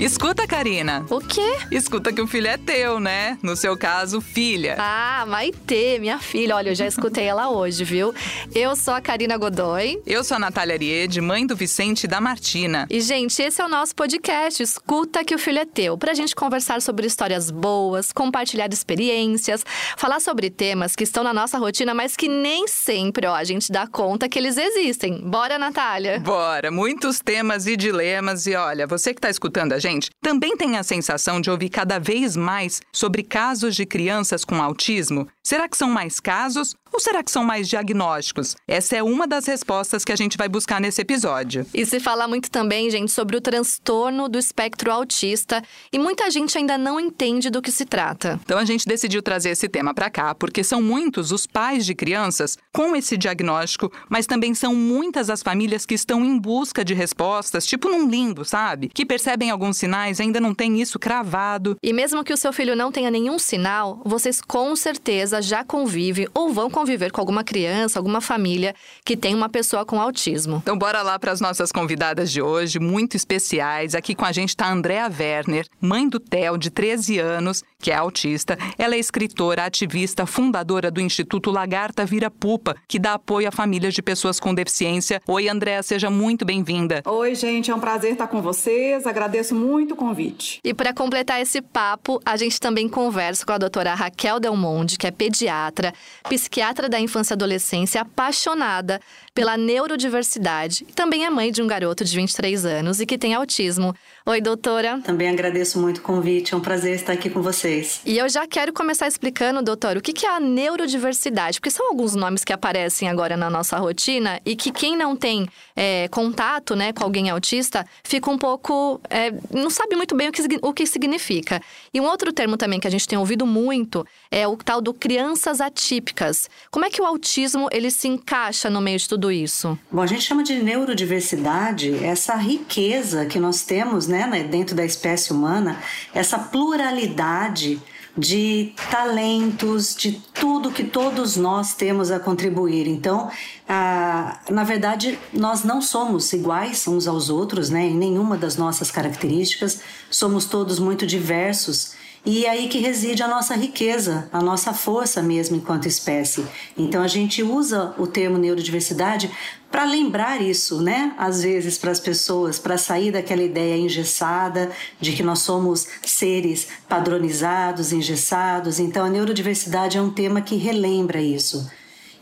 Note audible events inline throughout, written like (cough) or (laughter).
Escuta, Karina. O quê? Escuta que o filho é teu, né? No seu caso, filha. Ah, Maitê, minha filha. Olha, eu já escutei ela hoje, viu? Eu sou a Karina Godoy. Eu sou a Natália Ariede, mãe do Vicente e da Martina. E, gente, esse é o nosso podcast Escuta que o filho é teu. Pra gente conversar sobre histórias boas, compartilhar experiências, falar sobre temas que estão na nossa rotina, mas que nem sempre, ó, a gente dá conta que eles existem. Bora, Natália? Bora! Muitos temas e dilemas. E olha, você que tá escutando a gente, também tem a sensação de ouvir cada vez mais sobre casos de crianças com autismo? Será que são mais casos ou será que são mais diagnósticos? Essa é uma das respostas que a gente vai buscar nesse episódio. E se fala muito também, gente, sobre o transtorno do espectro autista e muita gente ainda não entende do que se trata. Então a gente decidiu trazer esse tema para cá porque são muitos os pais de crianças com esse diagnóstico, mas também são muitas as famílias que estão em busca de respostas, tipo num limbo, sabe? Que percebem alguns sinais, ainda não tem isso cravado. E mesmo que o seu filho não tenha nenhum sinal, vocês com certeza já convivem ou vão conviver com alguma criança, alguma família que tem uma pessoa com autismo. Então bora lá para as nossas convidadas de hoje, muito especiais. Aqui com a gente está a Andrea Werner, mãe do Theo, de 13 anos, que é autista. Ela é escritora, ativista, fundadora do Instituto Lagarta Vira Pupa, que dá apoio a famílias de pessoas com deficiência. Oi, Andrea, seja muito bem-vinda. Oi, gente, é um prazer estar com vocês. Agradeço muito o convite. E para completar esse papo, a gente também conversa com a doutora Raquel Del Monde, que é pediatra, psiquiatra da infância e adolescência, apaixonada pela neurodiversidade e também é mãe de um garoto de 23 anos e que tem autismo. Oi, doutora. Também agradeço muito o convite, é um prazer estar aqui com vocês. E eu já quero começar explicando, doutor, o que é a neurodiversidade, porque são alguns nomes que aparecem agora na nossa rotina e que quem não tem é, contato né, com alguém autista fica um pouco. É, não sabe muito bem o que, o que significa. E um outro termo também que a gente tem ouvido muito é o tal do crianças atípicas. Como é que o autismo ele se encaixa no meio de tudo tudo isso? Bom, a gente chama de neurodiversidade essa riqueza que nós temos né, né, dentro da espécie humana, essa pluralidade de talentos, de tudo que todos nós temos a contribuir. Então, ah, na verdade, nós não somos iguais uns aos outros, né, em nenhuma das nossas características, somos todos muito diversos e é aí que reside a nossa riqueza, a nossa força mesmo enquanto espécie. Então a gente usa o termo neurodiversidade para lembrar isso, né? Às vezes para as pessoas, para sair daquela ideia engessada de que nós somos seres padronizados, engessados. Então a neurodiversidade é um tema que relembra isso.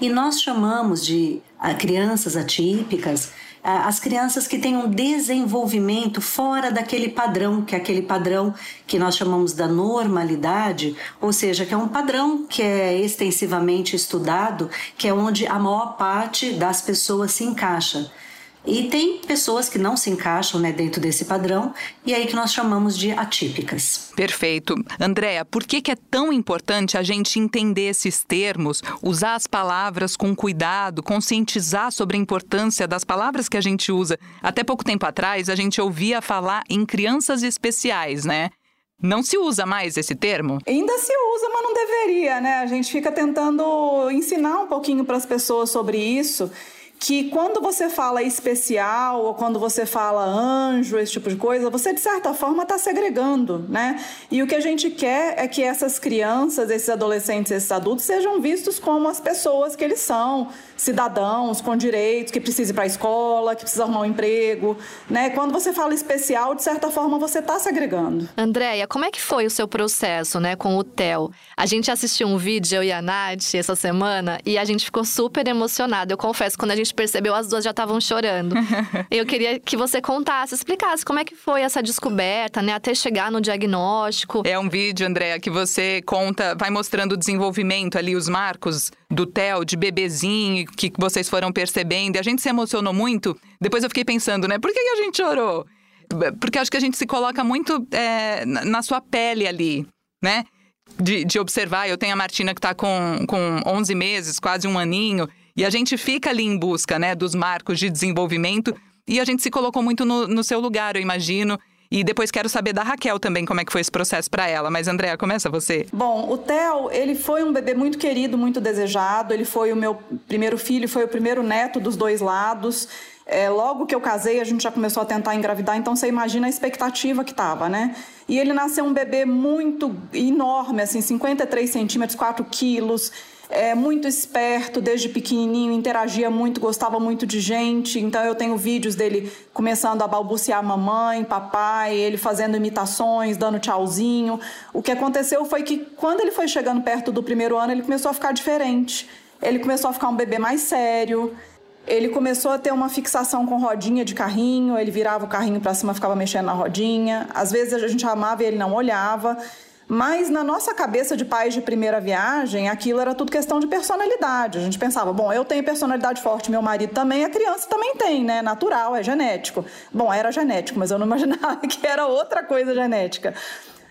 E nós chamamos de ah, crianças atípicas as crianças que têm um desenvolvimento fora daquele padrão, que é aquele padrão que nós chamamos da normalidade, ou seja, que é um padrão que é extensivamente estudado, que é onde a maior parte das pessoas se encaixa. E tem pessoas que não se encaixam né, dentro desse padrão, e aí que nós chamamos de atípicas. Perfeito. Andréa, por que, que é tão importante a gente entender esses termos, usar as palavras com cuidado, conscientizar sobre a importância das palavras que a gente usa? Até pouco tempo atrás, a gente ouvia falar em crianças especiais, né? Não se usa mais esse termo? Ainda se usa, mas não deveria, né? A gente fica tentando ensinar um pouquinho para as pessoas sobre isso que quando você fala especial ou quando você fala anjo, esse tipo de coisa, você de certa forma está segregando, né? E o que a gente quer é que essas crianças, esses adolescentes, esses adultos sejam vistos como as pessoas que eles são, cidadãos com direitos, que precisam ir para a escola, que precisam arrumar um emprego, né? Quando você fala especial, de certa forma você está segregando. Andréia, como é que foi o seu processo, né, com o Theo? A gente assistiu um vídeo eu e a Nath essa semana e a gente ficou super emocionada. Eu confesso, quando a gente percebeu, as duas já estavam chorando. (laughs) eu queria que você contasse, explicasse como é que foi essa descoberta, né, até chegar no diagnóstico. É um vídeo, Andréia, que você conta, vai mostrando o desenvolvimento ali, os marcos do Theo, de bebezinho, que vocês foram percebendo. E a gente se emocionou muito. Depois eu fiquei pensando, né, por que, a gente chorou? Porque acho que a gente se coloca muito é, na sua pele ali, né? De, de, observar. Eu tenho a Martina que está com, com 11 meses, quase um aninho, e a gente fica ali em busca né, dos marcos de desenvolvimento. E a gente se colocou muito no, no seu lugar, eu imagino. E depois quero saber da Raquel também como é que foi esse processo para ela. Mas Andréa, começa você. Bom, o Theo, ele foi um bebê muito querido, muito desejado. Ele foi o meu primeiro filho, foi o primeiro neto dos dois lados. É, logo que eu casei, a gente já começou a tentar engravidar, então você imagina a expectativa que tava, né? E ele nasceu um bebê muito enorme, assim, 53 centímetros, 4 quilos é muito esperto desde pequenininho, interagia muito, gostava muito de gente. Então eu tenho vídeos dele começando a balbuciar mamãe, papai, ele fazendo imitações, dando tchauzinho. O que aconteceu foi que quando ele foi chegando perto do primeiro ano, ele começou a ficar diferente. Ele começou a ficar um bebê mais sério. Ele começou a ter uma fixação com rodinha de carrinho, ele virava o carrinho para cima, ficava mexendo na rodinha. Às vezes a gente amava e ele não olhava. Mas na nossa cabeça de pais de primeira viagem, aquilo era tudo questão de personalidade. A gente pensava, bom, eu tenho personalidade forte, meu marido também, a criança também tem, né? Natural, é genético. Bom, era genético, mas eu não (laughs) imaginava que era outra coisa genética.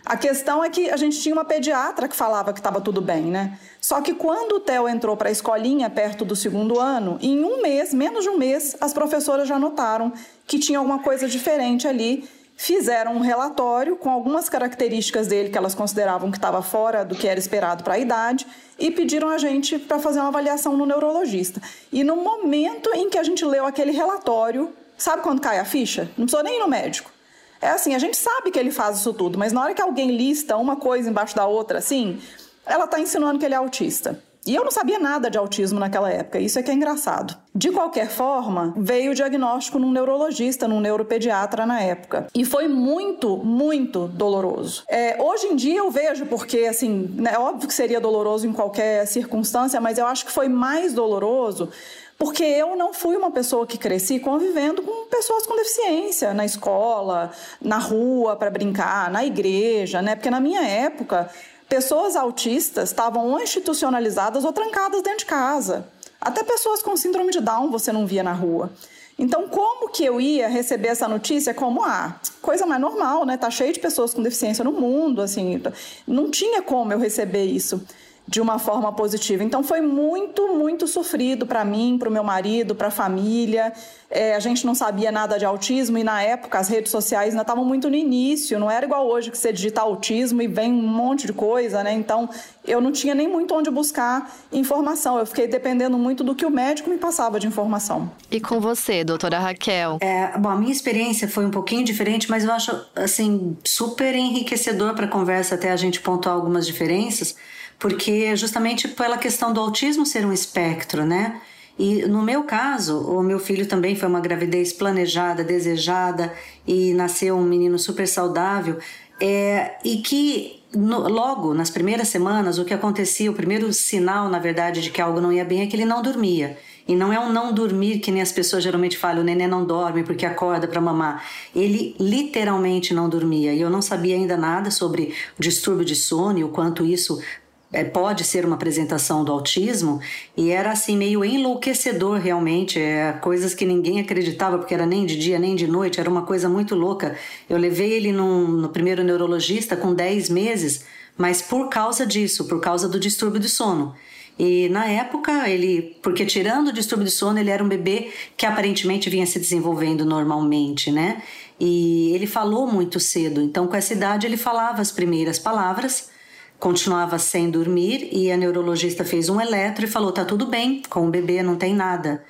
A questão é que a gente tinha uma pediatra que falava que estava tudo bem, né? Só que quando o Theo entrou para a escolinha perto do segundo ano, em um mês, menos de um mês, as professoras já notaram que tinha alguma coisa diferente ali fizeram um relatório com algumas características dele que elas consideravam que estava fora do que era esperado para a idade e pediram a gente para fazer uma avaliação no neurologista. E no momento em que a gente leu aquele relatório, sabe quando cai a ficha? Não precisou nem ir no médico. É assim, a gente sabe que ele faz isso tudo, mas na hora que alguém lista uma coisa embaixo da outra, assim, ela está insinuando que ele é autista. E eu não sabia nada de autismo naquela época, isso é que é engraçado. De qualquer forma, veio o diagnóstico num neurologista, num neuropediatra na época. E foi muito, muito doloroso. É, hoje em dia eu vejo, porque assim, né, é óbvio que seria doloroso em qualquer circunstância, mas eu acho que foi mais doloroso porque eu não fui uma pessoa que cresci convivendo com pessoas com deficiência na escola, na rua para brincar, na igreja, né? Porque na minha época Pessoas autistas estavam ou institucionalizadas ou trancadas dentro de casa. Até pessoas com síndrome de Down você não via na rua. Então, como que eu ia receber essa notícia como, ah, coisa mais normal, né? Tá cheio de pessoas com deficiência no mundo, assim, não tinha como eu receber isso de uma forma positiva. Então foi muito, muito sofrido para mim, para o meu marido, para a família. É, a gente não sabia nada de autismo e na época as redes sociais ainda estavam muito no início, não era igual hoje que você digita autismo e vem um monte de coisa, né? Então eu não tinha nem muito onde buscar informação. Eu fiquei dependendo muito do que o médico me passava de informação. E com você, doutora Raquel? É, bom, a minha experiência foi um pouquinho diferente, mas eu acho assim super enriquecedor para a conversa até a gente pontuar algumas diferenças porque justamente pela questão do autismo ser um espectro, né? E no meu caso, o meu filho também foi uma gravidez planejada, desejada e nasceu um menino super saudável. É, e que no, logo nas primeiras semanas, o que acontecia, o primeiro sinal, na verdade, de que algo não ia bem é que ele não dormia. E não é um não dormir que nem as pessoas geralmente falam, o neném não dorme porque acorda para mamar. Ele literalmente não dormia. E eu não sabia ainda nada sobre o distúrbio de sono e o quanto isso é, pode ser uma apresentação do autismo e era assim meio enlouquecedor realmente, é, coisas que ninguém acreditava porque era nem de dia nem de noite, era uma coisa muito louca. Eu levei ele num, no primeiro neurologista com 10 meses, mas por causa disso, por causa do distúrbio de sono. E na época, ele, porque tirando o distúrbio de sono, ele era um bebê que aparentemente vinha se desenvolvendo normalmente, né? E ele falou muito cedo, então com essa idade ele falava as primeiras palavras continuava sem dormir e a neurologista fez um eletro e falou: tá tudo bem, com o bebê não tem nada.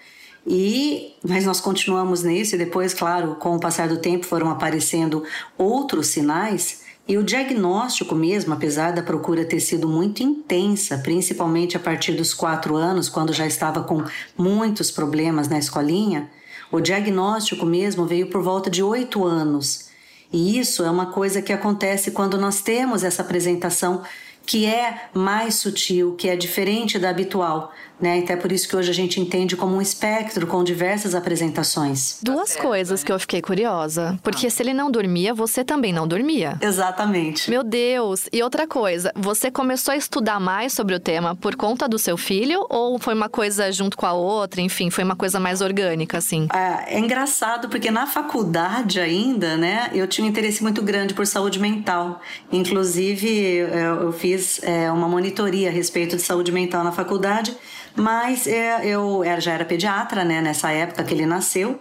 E mas nós continuamos nisso e depois, claro, com o passar do tempo foram aparecendo outros sinais e o diagnóstico mesmo, apesar da procura ter sido muito intensa, principalmente a partir dos quatro anos, quando já estava com muitos problemas na escolinha, o diagnóstico mesmo veio por volta de oito anos. E isso é uma coisa que acontece quando nós temos essa apresentação que é mais sutil, que é diferente da habitual, né? Até por isso que hoje a gente entende como um espectro com diversas apresentações. Duas coisas que eu fiquei curiosa. Porque se ele não dormia, você também não dormia. Exatamente. Meu Deus! E outra coisa, você começou a estudar mais sobre o tema por conta do seu filho ou foi uma coisa junto com a outra? Enfim, foi uma coisa mais orgânica, assim? É, é engraçado porque na faculdade ainda, né, eu tinha um interesse muito grande por saúde mental. Inclusive, eu fiz é, uma monitoria a respeito de saúde mental na faculdade mas é, eu já era pediatra, né, nessa época que ele nasceu,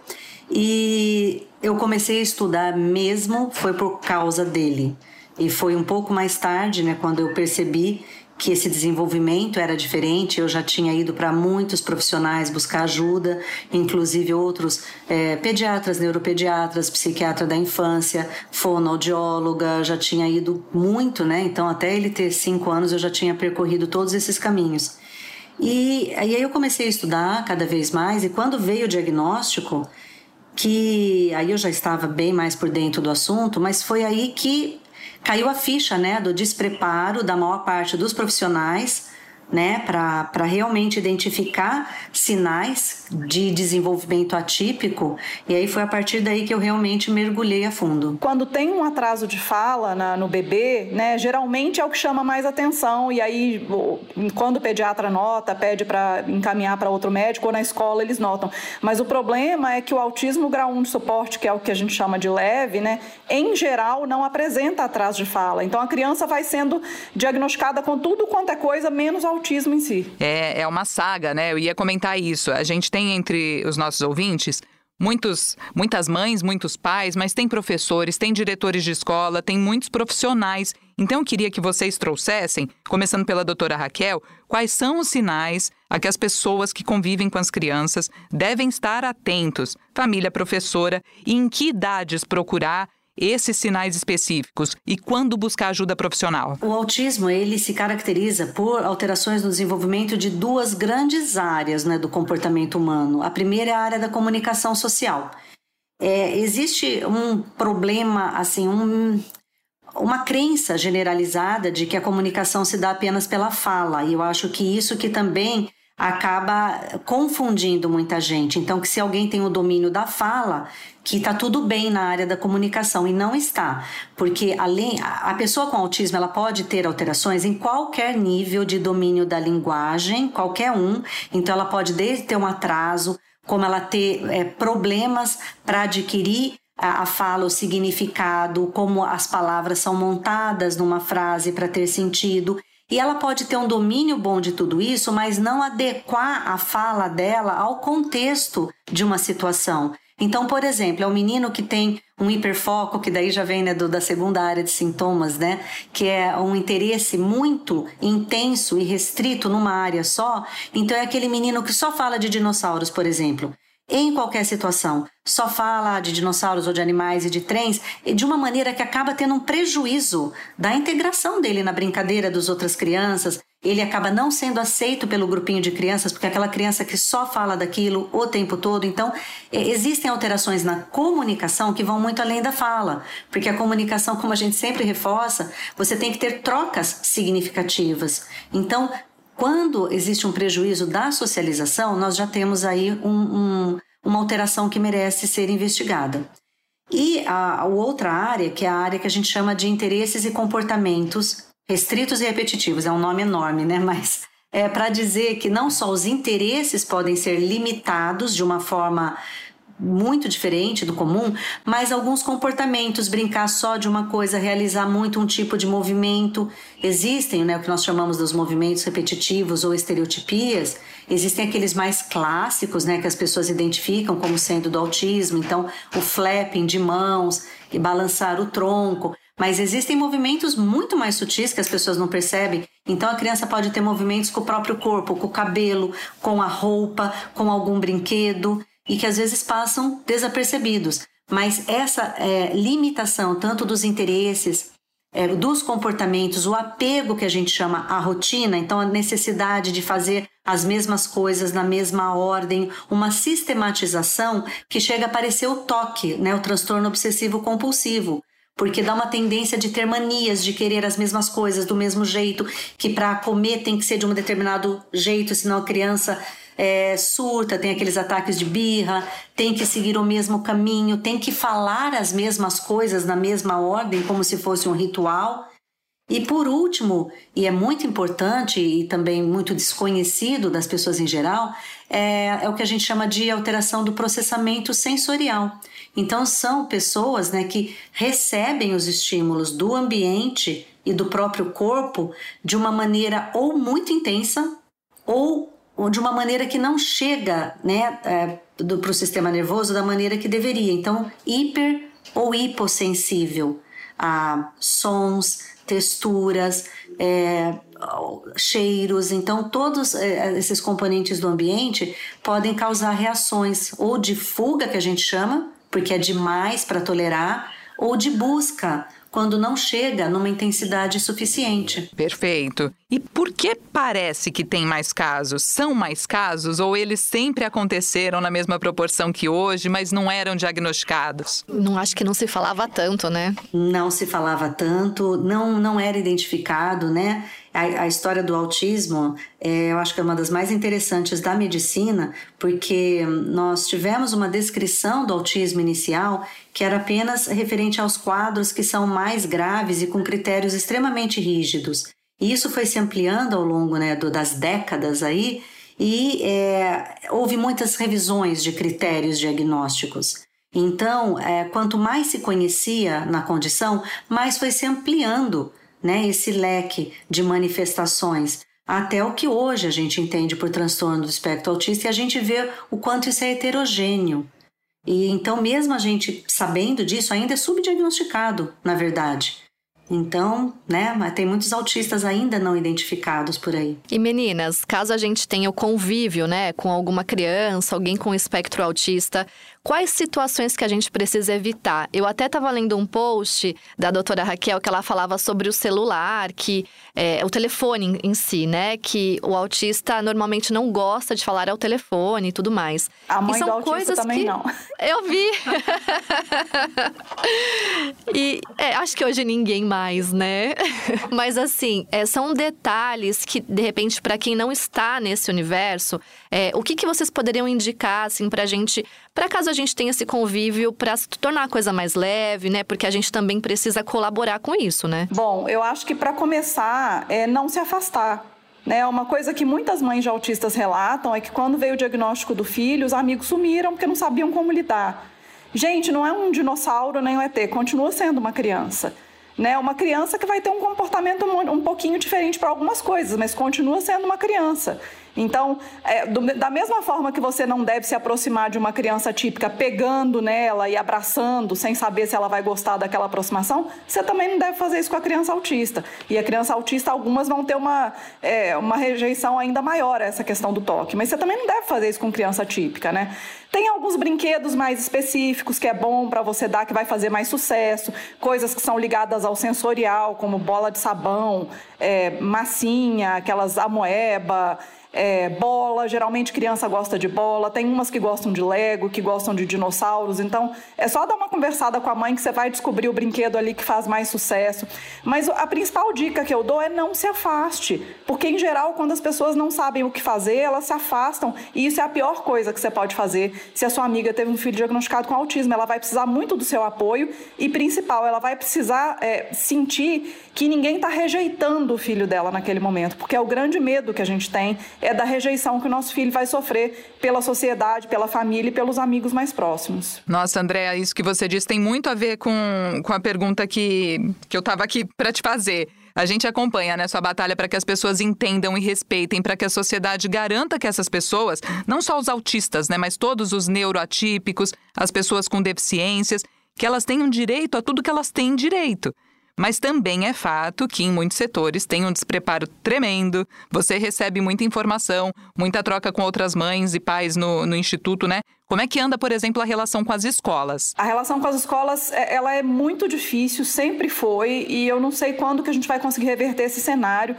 e eu comecei a estudar mesmo foi por causa dele. E foi um pouco mais tarde, né, quando eu percebi que esse desenvolvimento era diferente. Eu já tinha ido para muitos profissionais buscar ajuda, inclusive outros é, pediatras, neuropediatras, psiquiatra da infância, fonoaudióloga, já tinha ido muito, né? Então, até ele ter cinco anos, eu já tinha percorrido todos esses caminhos. E, e aí eu comecei a estudar cada vez mais, e quando veio o diagnóstico, que aí eu já estava bem mais por dentro do assunto, mas foi aí que caiu a ficha né, do despreparo da maior parte dos profissionais né, para realmente identificar sinais de desenvolvimento atípico. E aí foi a partir daí que eu realmente mergulhei a fundo. Quando tem um atraso de fala na, no bebê, né, geralmente é o que chama mais atenção. E aí, quando o pediatra nota, pede para encaminhar para outro médico ou na escola eles notam. Mas o problema é que o autismo grau 1 de suporte, que é o que a gente chama de leve, né, em geral não apresenta atraso de fala. Então a criança vai sendo diagnosticada com tudo quanto é coisa menos autismo autismo em si. É, é uma saga, né? Eu ia comentar isso. A gente tem entre os nossos ouvintes muitos, muitas mães, muitos pais, mas tem professores, tem diretores de escola, tem muitos profissionais. Então eu queria que vocês trouxessem, começando pela doutora Raquel, quais são os sinais a que as pessoas que convivem com as crianças devem estar atentos, família, professora, e em que idades procurar esses sinais específicos e quando buscar ajuda profissional? O autismo ele se caracteriza por alterações no desenvolvimento de duas grandes áreas né, do comportamento humano. A primeira é a área da comunicação social. É, existe um problema, assim, um, uma crença generalizada de que a comunicação se dá apenas pela fala. E eu acho que isso que também acaba confundindo muita gente. Então, que se alguém tem o domínio da fala, que está tudo bem na área da comunicação e não está, porque além a pessoa com autismo ela pode ter alterações em qualquer nível de domínio da linguagem, qualquer um. Então, ela pode desde ter um atraso, como ela ter é, problemas para adquirir a, fala, o significado, como as palavras são montadas numa frase para ter sentido. E ela pode ter um domínio bom de tudo isso, mas não adequar a fala dela ao contexto de uma situação. Então, por exemplo, é um menino que tem um hiperfoco, que daí já vem né, do, da segunda área de sintomas, né? Que é um interesse muito intenso e restrito numa área só. Então, é aquele menino que só fala de dinossauros, por exemplo em qualquer situação, só fala de dinossauros ou de animais e de trens de uma maneira que acaba tendo um prejuízo da integração dele na brincadeira das outras crianças. Ele acaba não sendo aceito pelo grupinho de crianças, porque é aquela criança que só fala daquilo o tempo todo. Então, existem alterações na comunicação que vão muito além da fala, porque a comunicação, como a gente sempre reforça, você tem que ter trocas significativas. Então, quando existe um prejuízo da socialização, nós já temos aí um, um, uma alteração que merece ser investigada. E a, a, outra área, que é a área que a gente chama de interesses e comportamentos restritos e repetitivos, é um nome enorme, né? Mas é para dizer que não só os interesses podem ser limitados de uma forma muito diferente do comum, mas alguns comportamentos, brincar só de uma coisa, realizar muito um tipo de movimento. Existem né, o que nós chamamos dos movimentos repetitivos ou estereotipias, existem aqueles mais clássicos né, que as pessoas identificam como sendo do autismo, então o flapping de mãos e balançar o tronco. Mas existem movimentos muito mais sutis que as pessoas não percebem. Então a criança pode ter movimentos com o próprio corpo, com o cabelo, com a roupa, com algum brinquedo e que às vezes passam desapercebidos. Mas essa é, limitação, tanto dos interesses, é, dos comportamentos, o apego que a gente chama a rotina, então a necessidade de fazer as mesmas coisas na mesma ordem, uma sistematização que chega a parecer o toque, né, o transtorno obsessivo compulsivo porque dá uma tendência de ter manias, de querer as mesmas coisas do mesmo jeito, que para comer tem que ser de um determinado jeito, senão a criança é, surta, tem aqueles ataques de birra, tem que seguir o mesmo caminho, tem que falar as mesmas coisas na mesma ordem, como se fosse um ritual. E por último, e é muito importante e também muito desconhecido das pessoas em geral, é, é, o que a gente chama de alteração do processamento sensorial. Então, são pessoas né, que recebem os estímulos do ambiente e do próprio corpo de uma maneira ou muito intensa ou de uma maneira que não chega né, é, para o sistema nervoso da maneira que deveria. Então, hiper ou hipossensível a sons, texturas, é, cheiros. Então, todos eh, esses componentes do ambiente podem causar reações ou de fuga, que a gente chama, porque é demais para tolerar, ou de busca, quando não chega numa intensidade suficiente. Perfeito. E por que parece que tem mais casos? São mais casos ou eles sempre aconteceram na mesma proporção que hoje, mas não eram diagnosticados? Não acho que não se falava tanto, né? Não se falava tanto, não não era identificado, né? A, a história do autismo, é, eu acho que é uma das mais interessantes da medicina, porque nós tivemos uma descrição do autismo inicial que era apenas referente aos quadros que são mais graves e com critérios extremamente rígidos. E isso foi se ampliando ao longo né, do, das décadas aí, e é, houve muitas revisões de critérios diagnósticos. Então, é, quanto mais se conhecia na condição, mais foi se ampliando né, esse leque de manifestações até o que hoje a gente entende por transtorno do espectro autista e a gente vê o quanto isso é heterogêneo. E então, mesmo a gente sabendo disso, ainda é subdiagnosticado, na verdade. Então, né, mas tem muitos autistas ainda não identificados por aí. E meninas, caso a gente tenha o convívio, né, com alguma criança, alguém com espectro autista, Quais situações que a gente precisa evitar? Eu até estava lendo um post da doutora Raquel que ela falava sobre o celular, que é, o telefone em si, né? Que o autista normalmente não gosta de falar ao telefone e tudo mais. A mãe e são do coisas também que não. (laughs) Eu vi. (laughs) e é, acho que hoje ninguém mais, né? (laughs) Mas assim, é, são detalhes que, de repente, para quem não está nesse universo, é, o que, que vocês poderiam indicar, assim, pra gente, para caso a gente tenha esse convívio, para se tornar a coisa mais leve, né? Porque a gente também precisa colaborar com isso, né? Bom, eu acho que para começar, é não se afastar. Né, uma coisa que muitas mães de autistas relatam é que quando veio o diagnóstico do filho, os amigos sumiram porque não sabiam como lidar. Gente, não é um dinossauro nem um ET, continua sendo uma criança. Né? Uma criança que vai ter um comportamento um pouquinho diferente para algumas coisas, mas continua sendo uma criança. Então, é, do, da mesma forma que você não deve se aproximar de uma criança típica pegando nela e abraçando sem saber se ela vai gostar daquela aproximação, você também não deve fazer isso com a criança autista. E a criança autista, algumas vão ter uma, é, uma rejeição ainda maior a essa questão do toque, mas você também não deve fazer isso com criança típica, né? Tem alguns brinquedos mais específicos que é bom para você dar, que vai fazer mais sucesso, coisas que são ligadas ao sensorial, como bola de sabão, é, massinha, aquelas amoeba, é, bola, geralmente criança gosta de bola, tem umas que gostam de Lego, que gostam de dinossauros, então é só dar uma conversada com a mãe que você vai descobrir o brinquedo ali que faz mais sucesso. Mas a principal dica que eu dou é não se afaste, porque em geral, quando as pessoas não sabem o que fazer, elas se afastam, e isso é a pior coisa que você pode fazer se a sua amiga teve um filho diagnosticado com autismo. Ela vai precisar muito do seu apoio e, principal, ela vai precisar é, sentir que ninguém está rejeitando o filho dela naquele momento, porque é o grande medo que a gente tem é da rejeição que o nosso filho vai sofrer pela sociedade, pela família e pelos amigos mais próximos. Nossa, Andréa, isso que você disse tem muito a ver com, com a pergunta que, que eu estava aqui para te fazer. A gente acompanha né, sua batalha para que as pessoas entendam e respeitem, para que a sociedade garanta que essas pessoas, não só os autistas, né, mas todos os neuroatípicos, as pessoas com deficiências, que elas tenham direito a tudo que elas têm direito. Mas também é fato que em muitos setores tem um despreparo tremendo. Você recebe muita informação, muita troca com outras mães e pais no, no instituto, né? Como é que anda, por exemplo, a relação com as escolas? A relação com as escolas, é, ela é muito difícil, sempre foi, e eu não sei quando que a gente vai conseguir reverter esse cenário,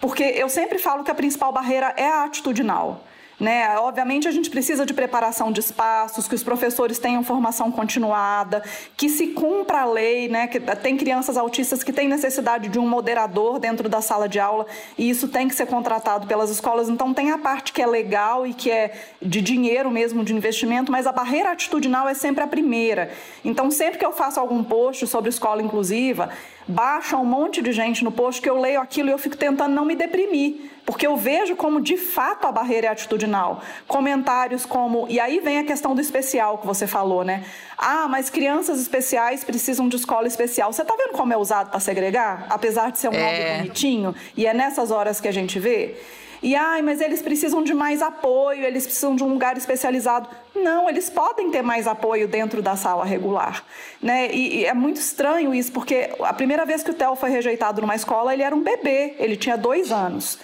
porque eu sempre falo que a principal barreira é a atitudinal. Né? Obviamente, a gente precisa de preparação de espaços, que os professores tenham formação continuada, que se cumpra a lei. Né? Que tem crianças autistas que têm necessidade de um moderador dentro da sala de aula e isso tem que ser contratado pelas escolas. Então, tem a parte que é legal e que é de dinheiro mesmo, de investimento, mas a barreira atitudinal é sempre a primeira. Então, sempre que eu faço algum post sobre escola inclusiva, baixa um monte de gente no post que eu leio aquilo e eu fico tentando não me deprimir, porque eu vejo como de fato a barreira é atitudinal. Comentários como, e aí vem a questão do especial que você falou, né? Ah, mas crianças especiais precisam de escola especial. Você tá vendo como é usado para segregar? Apesar de ser um é. nome bonitinho, e é nessas horas que a gente vê. E ai, mas eles precisam de mais apoio, eles precisam de um lugar especializado. Não, eles podem ter mais apoio dentro da sala regular, né? E, e é muito estranho isso, porque a primeira vez que o Theo foi rejeitado numa escola, ele era um bebê, ele tinha dois anos.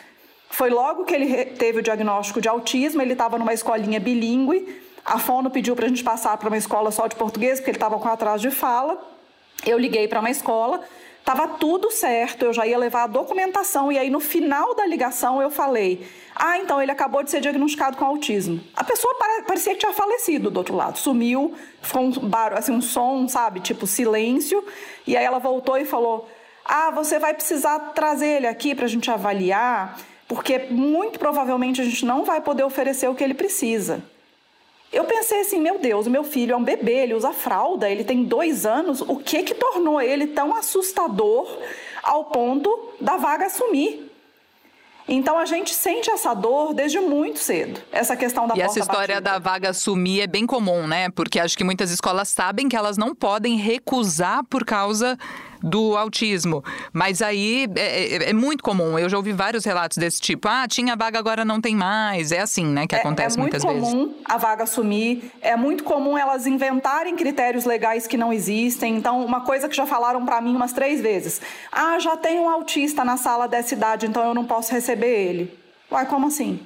Foi logo que ele teve o diagnóstico de autismo, ele estava numa escolinha bilíngue. A Fono pediu para a gente passar para uma escola só de português, porque ele estava com atraso de fala. Eu liguei para uma escola, estava tudo certo, eu já ia levar a documentação. E aí, no final da ligação, eu falei: Ah, então ele acabou de ser diagnosticado com autismo. A pessoa parecia que tinha falecido do outro lado, sumiu, ficou um, barulho, assim, um som, sabe, tipo silêncio. E aí ela voltou e falou: Ah, você vai precisar trazer ele aqui para a gente avaliar porque muito provavelmente a gente não vai poder oferecer o que ele precisa. Eu pensei assim, meu Deus, meu filho é um bebê, ele usa fralda, ele tem dois anos, o que que tornou ele tão assustador ao ponto da vaga sumir? Então a gente sente essa dor desde muito cedo. Essa questão da E essa história batida. da vaga sumir é bem comum, né? Porque acho que muitas escolas sabem que elas não podem recusar por causa do autismo. Mas aí é, é, é, muito comum. Eu já ouvi vários relatos desse tipo. Ah, tinha vaga, agora não tem mais. É assim, né, que é, acontece é muitas vezes. É muito comum a vaga sumir. É muito comum elas inventarem critérios legais que não existem. Então, uma coisa que já falaram para mim umas três vezes. Ah, já tem um autista na sala dessa idade, então eu não posso receber ele. Uai, como assim?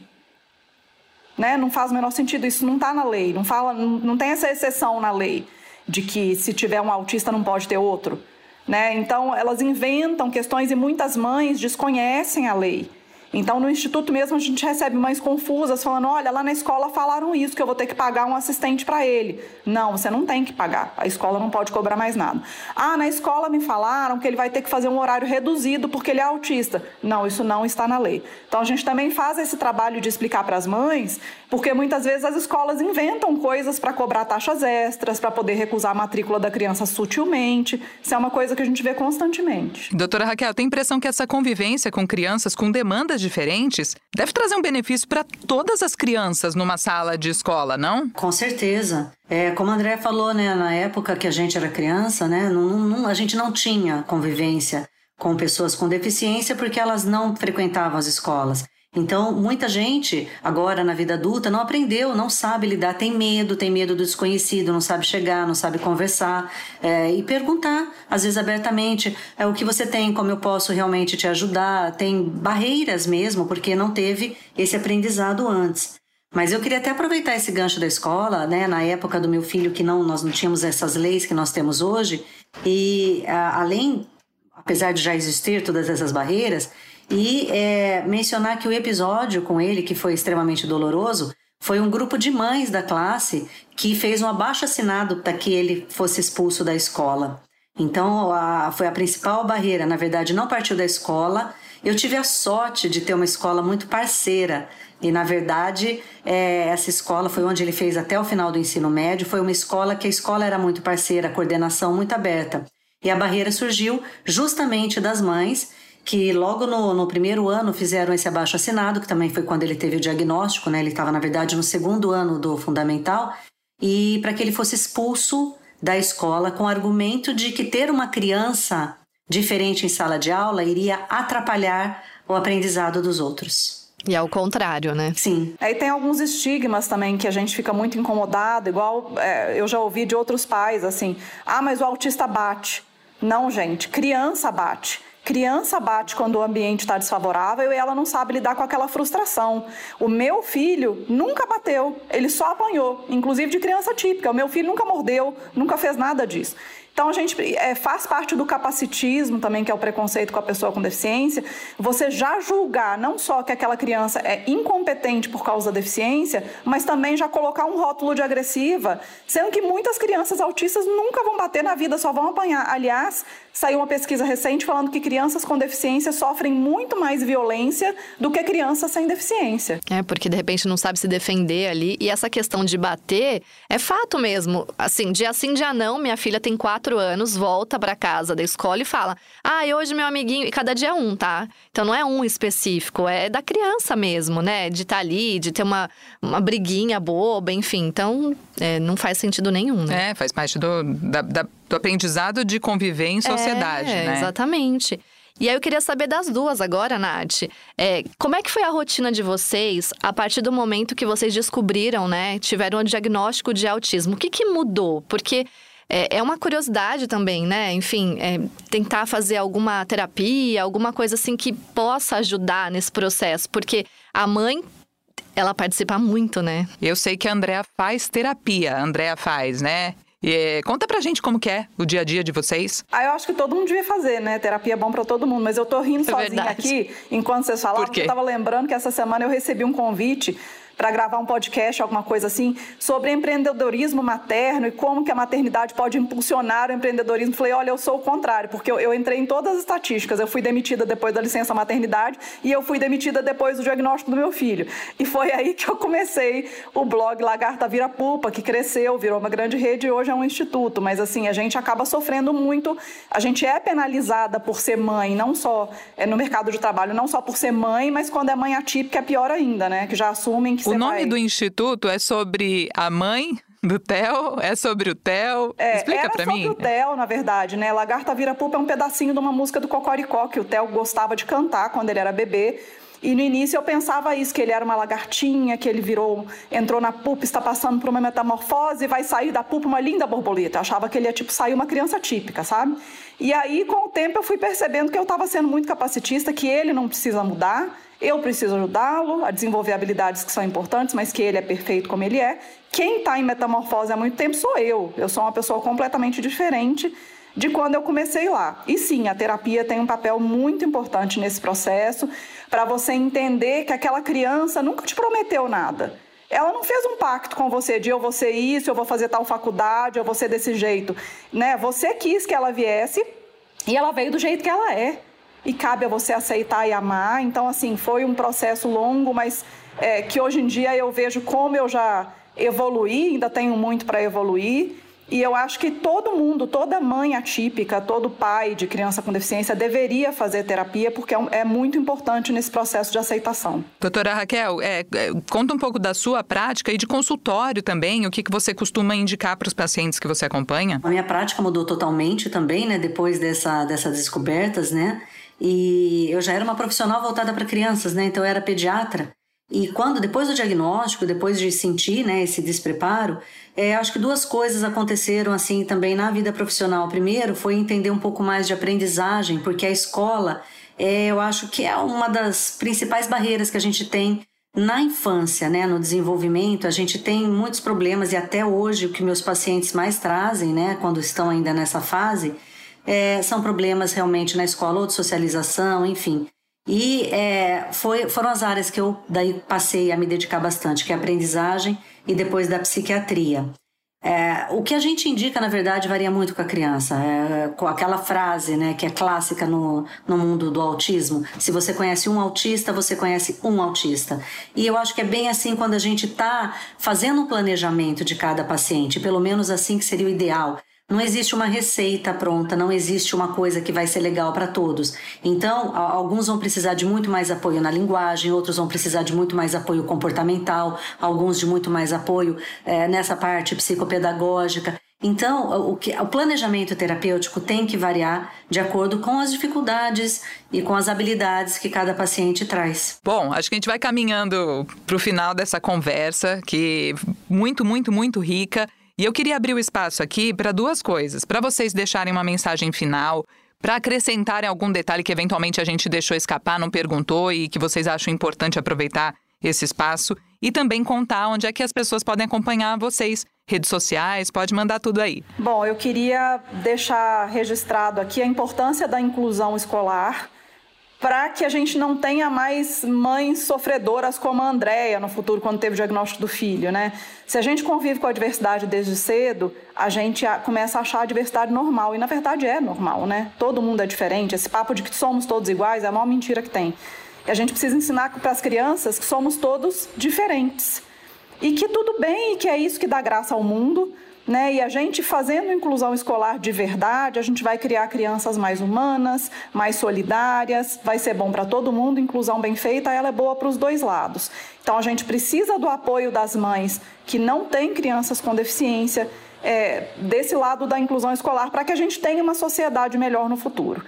Né? Não faz o menor sentido. Isso não está na lei. Não, fala, não, não tem essa exceção na lei de que se tiver um autista não pode ter outro. Né? Então, elas inventam questões e muitas mães desconhecem a lei. Então, no instituto mesmo, a gente recebe mães confusas falando: olha, lá na escola falaram isso, que eu vou ter que pagar um assistente para ele. Não, você não tem que pagar. A escola não pode cobrar mais nada. Ah, na escola me falaram que ele vai ter que fazer um horário reduzido porque ele é autista. Não, isso não está na lei. Então, a gente também faz esse trabalho de explicar para as mães, porque muitas vezes as escolas inventam coisas para cobrar taxas extras, para poder recusar a matrícula da criança sutilmente. Isso é uma coisa que a gente vê constantemente. Doutora Raquel, tem impressão que essa convivência com crianças com demandas diferentes deve trazer um benefício para todas as crianças numa sala de escola, não? Com certeza. É, como a André falou, né, na época que a gente era criança, né, não, não, a gente não tinha convivência com pessoas com deficiência porque elas não frequentavam as escolas. Então, muita gente, agora na vida adulta, não aprendeu, não sabe lidar, tem medo, tem medo do desconhecido, não sabe chegar, não sabe conversar é, e perguntar, às vezes abertamente, é, o que você tem, como eu posso realmente te ajudar. Tem barreiras mesmo, porque não teve esse aprendizado antes. Mas eu queria até aproveitar esse gancho da escola, né, na época do meu filho, que não, nós não tínhamos essas leis que nós temos hoje, e a, além, apesar de já existir todas essas barreiras, e é, mencionar que o episódio com ele, que foi extremamente doloroso, foi um grupo de mães da classe que fez um abaixo assinado para que ele fosse expulso da escola. Então, a, foi a principal barreira. Na verdade, não partiu da escola. Eu tive a sorte de ter uma escola muito parceira. E, na verdade, é, essa escola foi onde ele fez até o final do ensino médio. Foi uma escola que a escola era muito parceira, a coordenação muito aberta. E a barreira surgiu justamente das mães que logo no, no, primeiro ano fizeram esse abaixo assinado, que também foi quando ele teve o diagnóstico, né? Ele estava, na verdade, no segundo ano do fundamental, e para que ele fosse expulso da escola com o argumento de que ter uma criança diferente em sala de aula iria atrapalhar o aprendizado dos outros. E ao contrário, né? Sim. Aí tem alguns estigmas também que a gente fica muito incomodado, igual é, eu já ouvi de outros pais, assim, ah, mas o autista bate. Não, gente, criança bate. Criança bate quando o ambiente está desfavorável e ela não sabe lidar com aquela frustração. O meu filho nunca bateu, ele só apanhou, inclusive de criança típica. O meu filho nunca mordeu, nunca fez nada disso. Então, a gente é, faz parte do capacitismo também, que é o preconceito com a pessoa com deficiência, você já julgar não só que aquela criança é incompetente por causa da deficiência, mas também já colocar um rótulo de agressiva, sendo que muitas crianças autistas nunca vão bater na vida, só vão apanhar. Aliás, saiu uma pesquisa recente falando que crianças com deficiência sofrem muito mais violência do que crianças sem deficiência. É, porque de repente não sabe se defender ali. E essa questão de bater é fato mesmo. Assim, dia sim, dia não, minha filha tem quatro anos, volta para casa da escola e fala: Ah, hoje meu amiguinho. E cada dia é um, tá? Então não é um específico, é da criança mesmo, né? De estar tá ali, de ter uma, uma briguinha boba, enfim. Então é, não faz sentido nenhum, né? É, faz parte do, da, da, do aprendizado de conviver em sociedade, é, né? Exatamente. E aí eu queria saber das duas agora, Nath. É, como é que foi a rotina de vocês a partir do momento que vocês descobriram, né? Tiveram o um diagnóstico de autismo. O que, que mudou? Porque é, é uma curiosidade também, né? Enfim, é, tentar fazer alguma terapia, alguma coisa assim que possa ajudar nesse processo. Porque a mãe ela participa muito, né? Eu sei que a Andrea faz terapia. A Andrea faz, né? E, conta pra gente como que é o dia a dia de vocês. Ah, eu acho que todo mundo devia fazer, né? Terapia é bom pra todo mundo. Mas eu tô rindo é sozinha verdade. aqui, enquanto vocês falavam, porque eu tava lembrando que essa semana eu recebi um convite para gravar um podcast, alguma coisa assim, sobre empreendedorismo materno e como que a maternidade pode impulsionar o empreendedorismo. Falei, olha, eu sou o contrário, porque eu, eu entrei em todas as estatísticas. Eu fui demitida depois da licença maternidade e eu fui demitida depois do diagnóstico do meu filho. E foi aí que eu comecei o blog Lagarta Vira Pupa, que cresceu, virou uma grande rede e hoje é um instituto. Mas assim, a gente acaba sofrendo muito. A gente é penalizada por ser mãe, não só é, no mercado de trabalho, não só por ser mãe, mas quando é mãe atípica é pior ainda, né? Que já assumem que o nome vai... do instituto é sobre a mãe do Theo? É sobre o Theo? É, Explica para mim. É sobre o Theo, na verdade, né? Lagarta Vira Pupa é um pedacinho de uma música do Cocoricó que o Theo gostava de cantar quando ele era bebê. E no início eu pensava isso, que ele era uma lagartinha, que ele virou, entrou na pupa, está passando por uma metamorfose vai sair da pupa uma linda borboleta. Eu achava que ele ia tipo sair uma criança típica, sabe? E aí com o tempo eu fui percebendo que eu estava sendo muito capacitista, que ele não precisa mudar, eu preciso ajudá-lo a desenvolver habilidades que são importantes, mas que ele é perfeito como ele é. Quem está em metamorfose há muito tempo sou eu. Eu sou uma pessoa completamente diferente de quando eu comecei lá. E sim, a terapia tem um papel muito importante nesse processo para você entender que aquela criança nunca te prometeu nada. Ela não fez um pacto com você de eu vou ser isso, eu vou fazer tal faculdade, eu vou ser desse jeito, né? Você quis que ela viesse e ela veio do jeito que ela é e cabe a você aceitar e amar. Então, assim, foi um processo longo, mas é, que hoje em dia eu vejo como eu já evoluí, ainda tenho muito para evoluir. E eu acho que todo mundo, toda mãe atípica, todo pai de criança com deficiência deveria fazer terapia, porque é, é muito importante nesse processo de aceitação. Doutora Raquel, é, é, conta um pouco da sua prática e de consultório também, o que, que você costuma indicar para os pacientes que você acompanha? A minha prática mudou totalmente também, né, depois dessa, dessas descobertas, né? E eu já era uma profissional voltada para crianças, né? Então eu era pediatra. E quando, depois do diagnóstico, depois de sentir né, esse despreparo, é, acho que duas coisas aconteceram assim também na vida profissional. Primeiro foi entender um pouco mais de aprendizagem, porque a escola, é, eu acho que é uma das principais barreiras que a gente tem na infância, né, no desenvolvimento. A gente tem muitos problemas e até hoje o que meus pacientes mais trazem, né, quando estão ainda nessa fase, é, são problemas realmente na escola ou de socialização, enfim. E é, foi, foram as áreas que eu daí passei a me dedicar bastante, que é a aprendizagem e depois da psiquiatria. É, o que a gente indica, na verdade, varia muito com a criança. É, com aquela frase né, que é clássica no, no mundo do autismo: se você conhece um autista, você conhece um autista. E eu acho que é bem assim quando a gente está fazendo um planejamento de cada paciente, pelo menos assim que seria o ideal. Não existe uma receita pronta, não existe uma coisa que vai ser legal para todos. Então, alguns vão precisar de muito mais apoio na linguagem, outros vão precisar de muito mais apoio comportamental, alguns de muito mais apoio é, nessa parte psicopedagógica. Então, o, que, o planejamento terapêutico tem que variar de acordo com as dificuldades e com as habilidades que cada paciente traz. Bom, acho que a gente vai caminhando para o final dessa conversa, que muito, muito, muito rica. E eu queria abrir o espaço aqui para duas coisas: para vocês deixarem uma mensagem final, para acrescentarem algum detalhe que eventualmente a gente deixou escapar, não perguntou e que vocês acham importante aproveitar esse espaço, e também contar onde é que as pessoas podem acompanhar vocês. Redes sociais, pode mandar tudo aí. Bom, eu queria deixar registrado aqui a importância da inclusão escolar para que a gente não tenha mais mães sofredoras como a Andrea no futuro, quando teve o diagnóstico do filho, né? Se a gente convive com a diversidade desde cedo, a gente começa a achar a diversidade normal, e na verdade é normal, né? Todo mundo é diferente, esse papo de que somos todos iguais é a maior mentira que tem. E a gente precisa ensinar para as crianças que somos todos diferentes. E que tudo bem e que é isso que dá graça ao mundo, né? E a gente fazendo inclusão escolar de verdade, a gente vai criar crianças mais humanas, mais solidárias, vai ser bom para todo mundo. Inclusão bem feita, ela é boa para os dois lados. Então a gente precisa do apoio das mães que não têm crianças com deficiência, é, desse lado da inclusão escolar, para que a gente tenha uma sociedade melhor no futuro.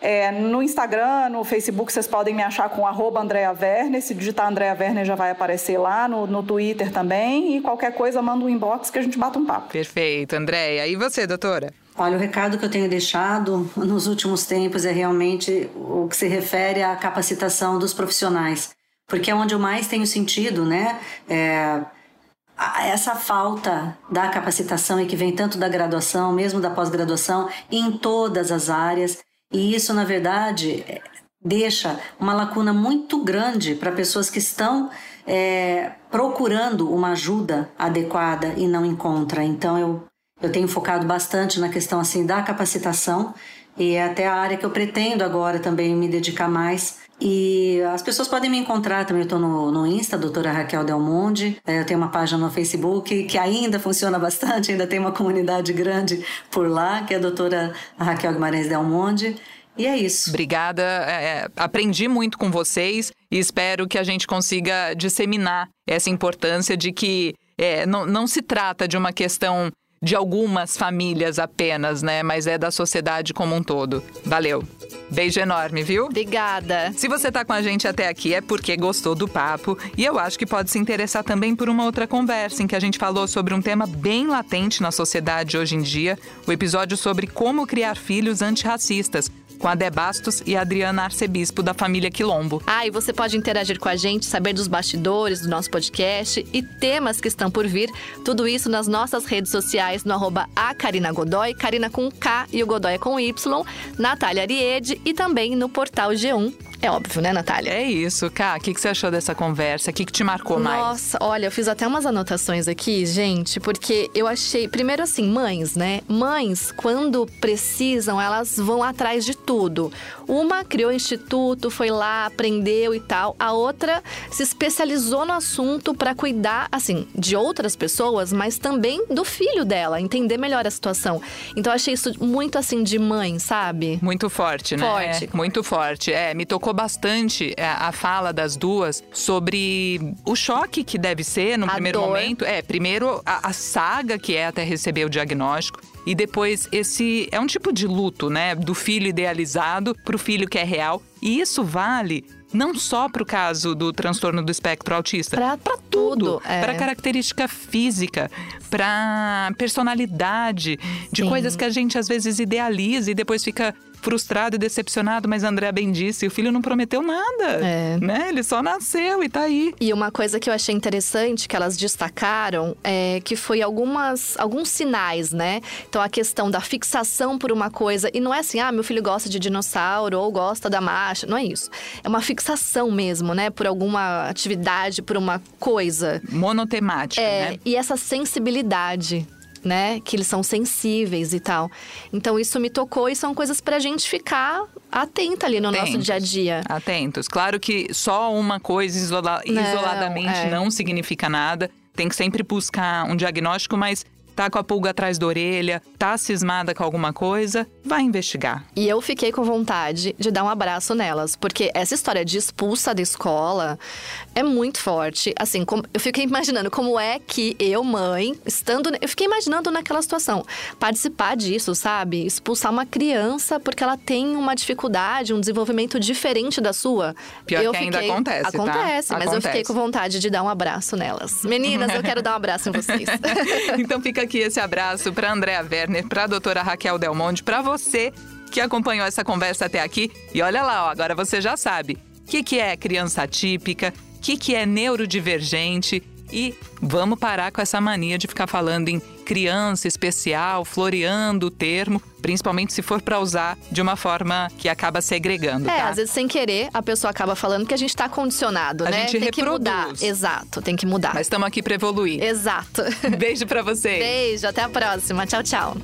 É, no Instagram, no Facebook, vocês podem me achar com arroba Andrea Werner. Se digitar Andrea Werner já vai aparecer lá, no, no Twitter também. E qualquer coisa, manda um inbox que a gente bata um papo. Perfeito, Andréia. E você, doutora? Olha, o recado que eu tenho deixado nos últimos tempos é realmente o que se refere à capacitação dos profissionais, porque é onde eu mais tenho sentido, né? É, essa falta da capacitação e que vem tanto da graduação, mesmo da pós-graduação, em todas as áreas. E isso, na verdade, é, deixa uma lacuna muito grande para pessoas que estão é, procurando uma ajuda adequada e não encontra. Então, eu eu tenho focado bastante na questão assim da capacitação e é até a área que eu pretendo agora também me dedicar mais. E as pessoas podem me encontrar também. Eu estou no, no Insta, doutora Raquel Del Monde. É, eu tenho uma página no Facebook que ainda funciona (laughs) bastante, ainda tem uma comunidade grande por lá, que é a doutora Raquel Guimarães Del Monde. E é isso. Obrigada. É, é, aprendi muito com vocês e espero que a gente consiga disseminar essa importância de que é, não, não se trata de uma questão de algumas famílias apenas, né? Mas é da sociedade como um todo. Valeu. Beijo enorme, viu? Obrigada. Se você tá com a gente até aqui é porque gostou do papo e eu acho que pode se interessar também por uma outra conversa em que a gente falou sobre um tema bem latente na sociedade hoje em dia, o episódio sobre como criar filhos antirracistas com a Debastos e a Adriana Arcebispo, da família Quilombo. Ah, e você pode interagir com a gente, saber dos bastidores do nosso podcast e temas que estão por vir. Tudo isso nas nossas redes sociais, no arroba a Karina Godoy, Karina com K e o Godoy com Y, Natália Ariede e também no portal G1 é óbvio, né, Natália? É isso, Cá. O que, que você achou dessa conversa? O que, que te marcou Nossa, mais? Nossa, olha, eu fiz até umas anotações aqui, gente, porque eu achei. Primeiro, assim, mães, né? Mães, quando precisam, elas vão atrás de tudo. Uma criou instituto, foi lá, aprendeu e tal. A outra se especializou no assunto para cuidar, assim, de outras pessoas, mas também do filho dela, entender melhor a situação. Então, eu achei isso muito, assim, de mãe, sabe? Muito forte, né? Forte. É, muito forte. É, me tocou bastante é, a fala das duas sobre o choque que deve ser no A primeiro dor. momento. É, primeiro a, a saga que é até receber o diagnóstico. E depois esse é um tipo de luto, né? Do filho idealizado pro filho que é real. E isso vale não só para o caso do transtorno do espectro autista, Pra- pra tudo, é. para característica física, para personalidade, de Sim. coisas que a gente às vezes idealiza e depois fica frustrado e decepcionado, mas a Andrea bem disse, o filho não prometeu nada, É. né? Ele só nasceu e tá aí. E uma coisa que eu achei interessante que elas destacaram é que foi algumas, alguns sinais, né? Então a questão da fixação por uma coisa. E não é assim, ah, meu filho gosta de dinossauro ou gosta da marcha. Não é isso. É uma fixação mesmo, né? Por alguma atividade, por uma coisa. Monotemática, É, né? e essa sensibilidade. Né? Que eles são sensíveis e tal. Então, isso me tocou e são coisas pra gente ficar atenta ali no nosso Atentos. dia a dia. Atentos. Claro que só uma coisa isola- Não, isoladamente é. não significa nada. Tem que sempre buscar um diagnóstico, mas tá com a pulga atrás da orelha, tá cismada com alguma coisa, vai investigar. E eu fiquei com vontade de dar um abraço nelas, porque essa história de expulsa da escola é muito forte. Assim, como- eu fiquei imaginando como é que eu, mãe, estando. Eu fiquei imaginando naquela situação, participar disso, sabe? Expulsar uma criança porque ela tem uma dificuldade, um desenvolvimento diferente da sua. Pior eu que ainda acontece, tá? Acontece, mas eu Acontece. fiquei com vontade de dar um abraço nelas. Meninas, eu quero dar um abraço em vocês. (laughs) então fica aqui esse abraço para Andréa Werner, para a doutora Raquel Del Monte, para você que acompanhou essa conversa até aqui. E olha lá, ó, agora você já sabe o que, que é criança atípica, o que, que é neurodivergente. E vamos parar com essa mania de ficar falando em criança especial, floreando o termo, principalmente se for para usar de uma forma que acaba segregando, É, tá? às vezes sem querer, a pessoa acaba falando que a gente tá condicionado, A né? gente tem que mudar. reproduz. Exato, tem que mudar. Mas estamos aqui para evoluir. Exato. (laughs) Beijo para vocês. Beijo, até a próxima. Tchau, tchau.